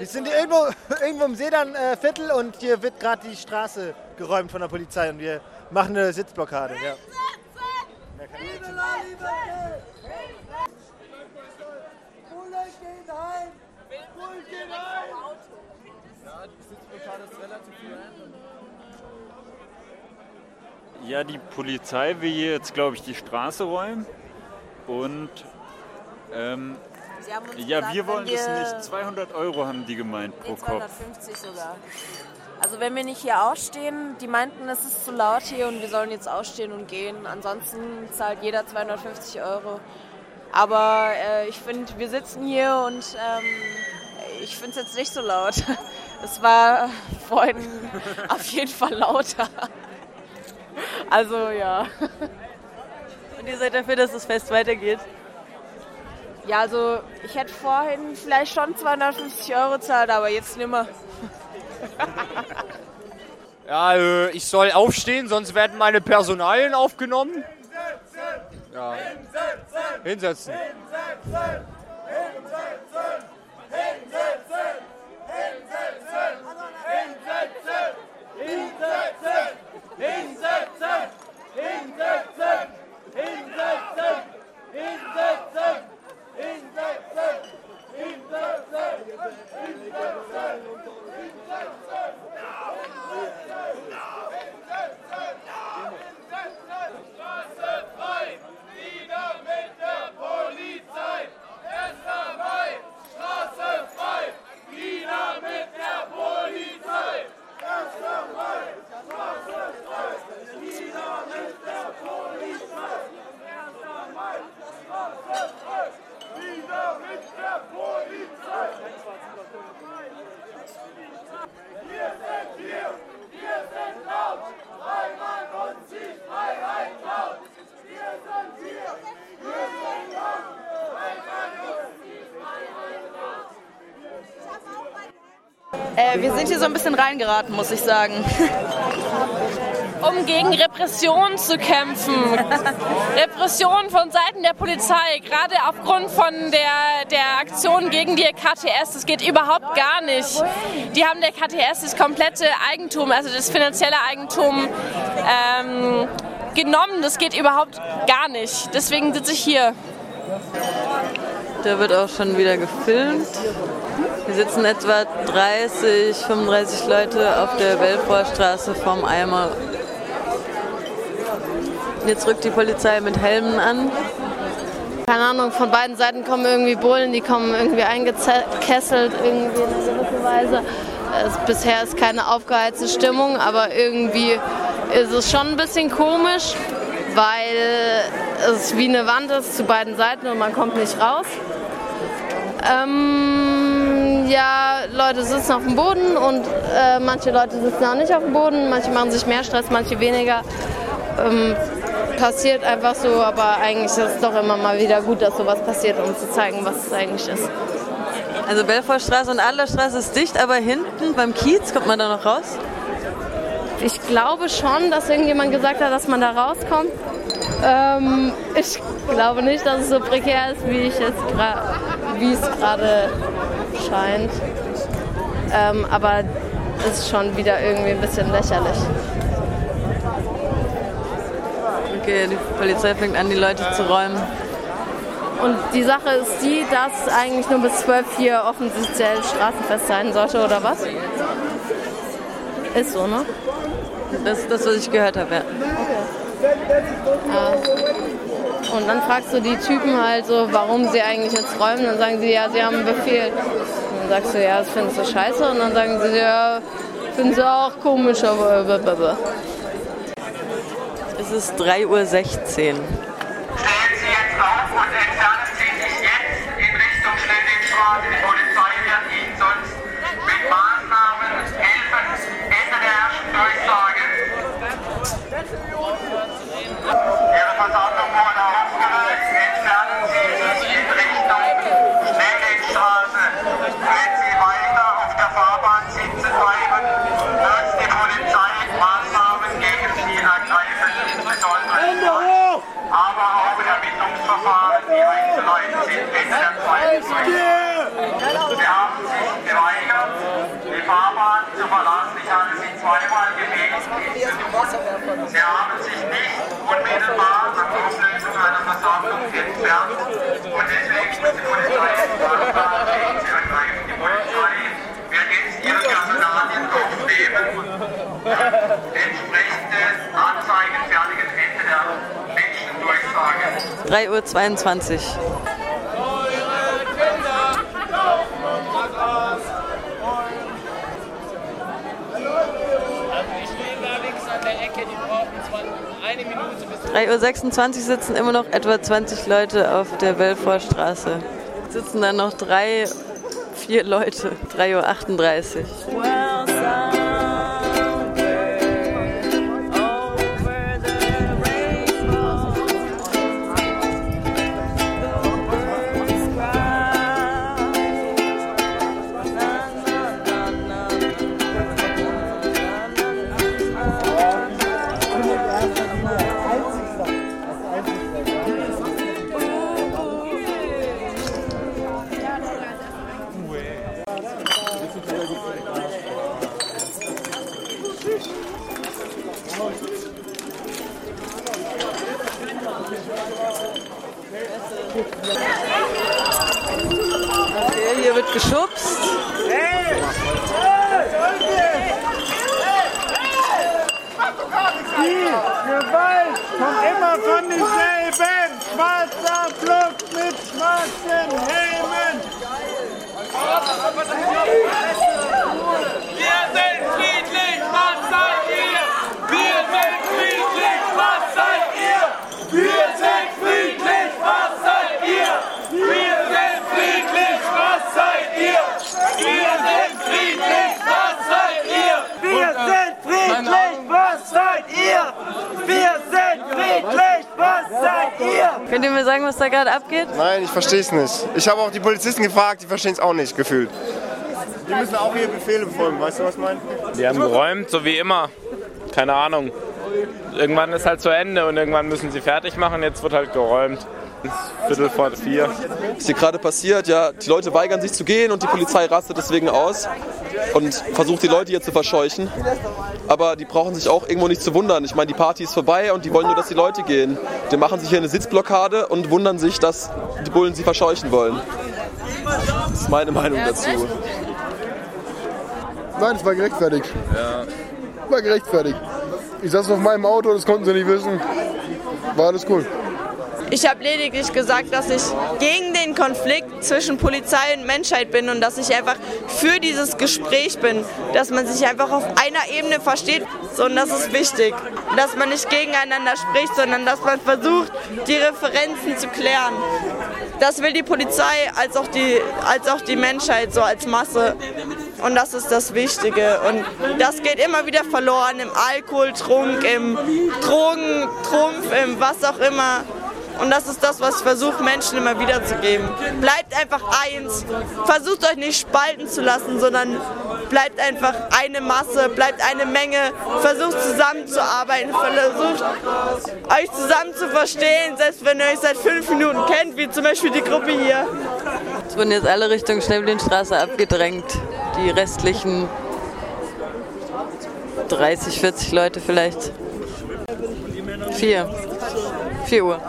Wir sind hier irgendwo, irgendwo im Sedan-Viertel und hier wird gerade die Straße geräumt von der Polizei und wir machen eine Sitzblockade. Ja. Ja, die Polizei will hier jetzt, glaube ich, die Straße räumen. Und ähm, ja, gesagt, wir wollen wenn das wir- nicht. 200 Euro haben die gemeint pro Nee, Kopf. 250 sogar. Also wenn wir nicht hier ausstehen, die meinten, es ist zu laut hier und wir sollen jetzt ausstehen und gehen. Ansonsten zahlt jeder 250 Euro. Aber äh, ich finde, wir sitzen hier und ähm, ich finde es jetzt nicht so laut. Es war vorhin auf jeden Fall lauter. Also ja. Und ihr seid dafür, dass das Fest weitergeht? Ja, also ich hätte vorhin vielleicht schon 250 Euro zahlt, aber jetzt nimmer. Ja, äh, ich soll aufstehen, sonst werden meine Personalien aufgenommen. Ja. Hinsetzen. Äh, wir sind hier so ein bisschen reingeraten, muss ich sagen. um gegen Repression zu kämpfen. Repression von Seiten der Polizei, gerade aufgrund von der, der Aktion gegen die KTS, das geht überhaupt gar nicht. Die haben der KTS das komplette Eigentum, also das finanzielle Eigentum ähm, genommen. Das geht überhaupt gar nicht. Deswegen sitze ich hier. Da wird auch schon wieder gefilmt. Hier sitzen etwa 30, 35 Leute auf der Belfortstraße vorm Eimer. Jetzt rückt die Polizei mit Helmen an. Keine Ahnung, von beiden Seiten kommen irgendwie Bullen, die kommen irgendwie eingekesselt irgendwie in einer Weise. Es, bisher ist keine aufgeheizte Stimmung, aber irgendwie ist es schon ein bisschen komisch, weil es wie eine Wand ist zu beiden Seiten und man kommt nicht raus. Ähm, ja, Leute sitzen auf dem Boden und äh, manche Leute sitzen auch nicht auf dem Boden, manche machen sich mehr Stress, manche weniger. Ähm, passiert einfach so, aber eigentlich ist es doch immer mal wieder gut, dass sowas passiert, um zu zeigen, was es eigentlich ist. Also Belfortstraße und Adlerstraße ist dicht, aber hinten beim Kiez kommt man da noch raus? Ich glaube schon, dass irgendjemand gesagt hat, dass man da rauskommt. Ähm, ich glaube nicht, dass es so prekär ist, wie ich es gerade scheint. Ähm, aber ist schon wieder irgendwie ein bisschen lächerlich. Okay, die Polizei fängt an, die Leute zu räumen. Und die Sache ist die, dass eigentlich nur bis 12 hier offiziell Straßenfest sein sollte, oder was? Ist so, ne? Das ist das, was ich gehört habe, ja. Ja. Und dann fragst du die Typen halt so, warum sie eigentlich jetzt räumen. Dann sagen sie, ja, sie haben einen Befehl. Und dann sagst du, ja, das findest du scheiße. Und dann sagen sie, ja, finden sie auch komisch, aber blablabla. Es ist 3.16 Uhr. Sie haben sich nicht unmittelbar an Auflösung einer Versammlung entfernt und deswegen muss die Polizei angreifen. Die Polizei wird jetzt ihre Personalien aufnehmen, und entsprechende Anzeigen fertigen Ende der Menschen durchsagen. 3.22 Uhr. 3.26 Uhr sitzen immer noch etwa 20 Leute auf der Belfort Straße. Sitzen dann noch drei, vier Leute. 3.38 Uhr. Könnt ihr mir sagen, was da gerade abgeht? Nein, ich verstehe es nicht. Ich habe auch die Polizisten gefragt, die verstehen es auch nicht, gefühlt. Die müssen auch hier Befehle befolgen, weißt du, was ich meine? Die haben geräumt, so wie immer. Keine Ahnung. Irgendwann ist halt zu Ende und irgendwann müssen sie fertig machen. Jetzt wird halt geräumt. Viertel vor vier. ist hier gerade passiert. Ja, die Leute weigern sich zu gehen und die Polizei rastet deswegen aus und versucht die Leute hier zu verscheuchen. Aber die brauchen sich auch irgendwo nicht zu wundern. Ich meine, die Party ist vorbei und die wollen nur, dass die Leute gehen. Die machen sich hier eine Sitzblockade und wundern sich, dass die Bullen sie verscheuchen wollen. Das ist meine Meinung dazu. Nein, es war gerechtfertigt. Ja. War gerechtfertigt. Ich saß auf meinem Auto, das konnten sie nicht wissen. War alles cool. Ich habe lediglich gesagt, dass ich gegen den Konflikt zwischen Polizei und Menschheit bin und dass ich einfach für dieses Gespräch bin, dass man sich einfach auf einer Ebene versteht. So, und das ist wichtig, dass man nicht gegeneinander spricht, sondern dass man versucht, die Referenzen zu klären. Das will die Polizei als auch die, als auch die Menschheit so als Masse. Und das ist das Wichtige. Und das geht immer wieder verloren im Alkoholtrunk, im Drogentrumpf, im was auch immer. Und das ist das, was ich versuche, Menschen immer wieder zu geben. Bleibt einfach eins. Versucht euch nicht spalten zu lassen, sondern bleibt einfach eine Masse, bleibt eine Menge. Versucht zusammenzuarbeiten, versucht euch zusammen zu verstehen, selbst wenn ihr euch seit fünf Minuten kennt, wie zum Beispiel die Gruppe hier. Es wurden jetzt alle Richtung Schnellblinstraße abgedrängt. Die restlichen 30, 40 Leute vielleicht. Vier. 4 Uhr.